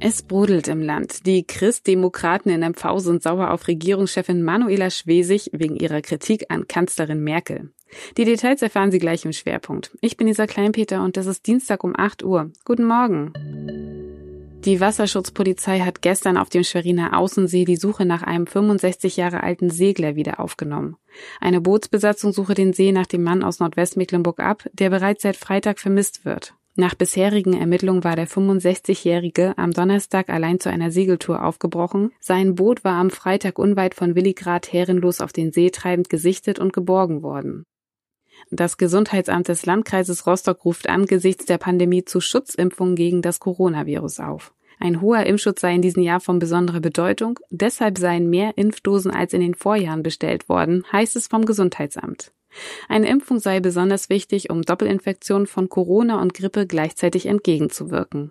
Es brodelt im Land. Die Christdemokraten in MV sind sauer auf Regierungschefin Manuela Schwesig wegen ihrer Kritik an Kanzlerin Merkel. Die Details erfahren Sie gleich im Schwerpunkt. Ich bin Isa Kleinpeter und das ist Dienstag um 8 Uhr. Guten Morgen. Die Wasserschutzpolizei hat gestern auf dem Schweriner Außensee die Suche nach einem 65 Jahre alten Segler wieder aufgenommen. Eine Bootsbesatzung suche den See nach dem Mann aus Nordwestmecklenburg ab, der bereits seit Freitag vermisst wird. Nach bisherigen Ermittlungen war der 65-Jährige am Donnerstag allein zu einer Segeltour aufgebrochen. Sein Boot war am Freitag unweit von Willigrad herrenlos auf den See treibend gesichtet und geborgen worden. Das Gesundheitsamt des Landkreises Rostock ruft angesichts der Pandemie zu Schutzimpfungen gegen das Coronavirus auf. Ein hoher Impfschutz sei in diesem Jahr von besonderer Bedeutung, deshalb seien mehr Impfdosen als in den Vorjahren bestellt worden, heißt es vom Gesundheitsamt. Eine Impfung sei besonders wichtig, um Doppelinfektionen von Corona und Grippe gleichzeitig entgegenzuwirken.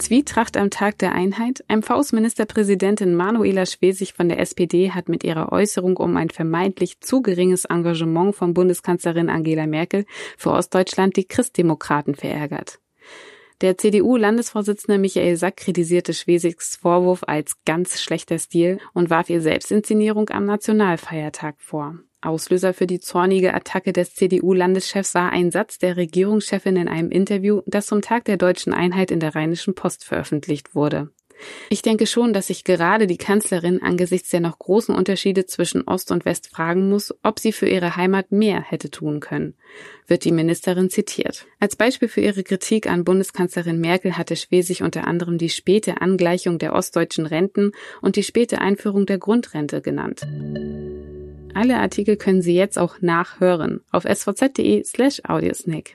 Zwietracht am Tag der Einheit. MVs Ministerpräsidentin Manuela Schwesig von der SPD hat mit ihrer Äußerung um ein vermeintlich zu geringes Engagement von Bundeskanzlerin Angela Merkel für Ostdeutschland die Christdemokraten verärgert. Der CDU-Landesvorsitzende Michael Sack kritisierte Schwesigs Vorwurf als ganz schlechter Stil und warf ihr Selbstinszenierung am Nationalfeiertag vor. Auslöser für die zornige Attacke des CDU-Landeschefs war ein Satz der Regierungschefin in einem Interview, das zum Tag der deutschen Einheit in der Rheinischen Post veröffentlicht wurde. Ich denke schon, dass sich gerade die Kanzlerin angesichts der noch großen Unterschiede zwischen Ost und West fragen muss, ob sie für ihre Heimat mehr hätte tun können, wird die Ministerin zitiert. Als Beispiel für ihre Kritik an Bundeskanzlerin Merkel hatte Schwesig unter anderem die späte Angleichung der ostdeutschen Renten und die späte Einführung der Grundrente genannt. Alle Artikel können Sie jetzt auch nachhören auf svz.de slash audiosnack.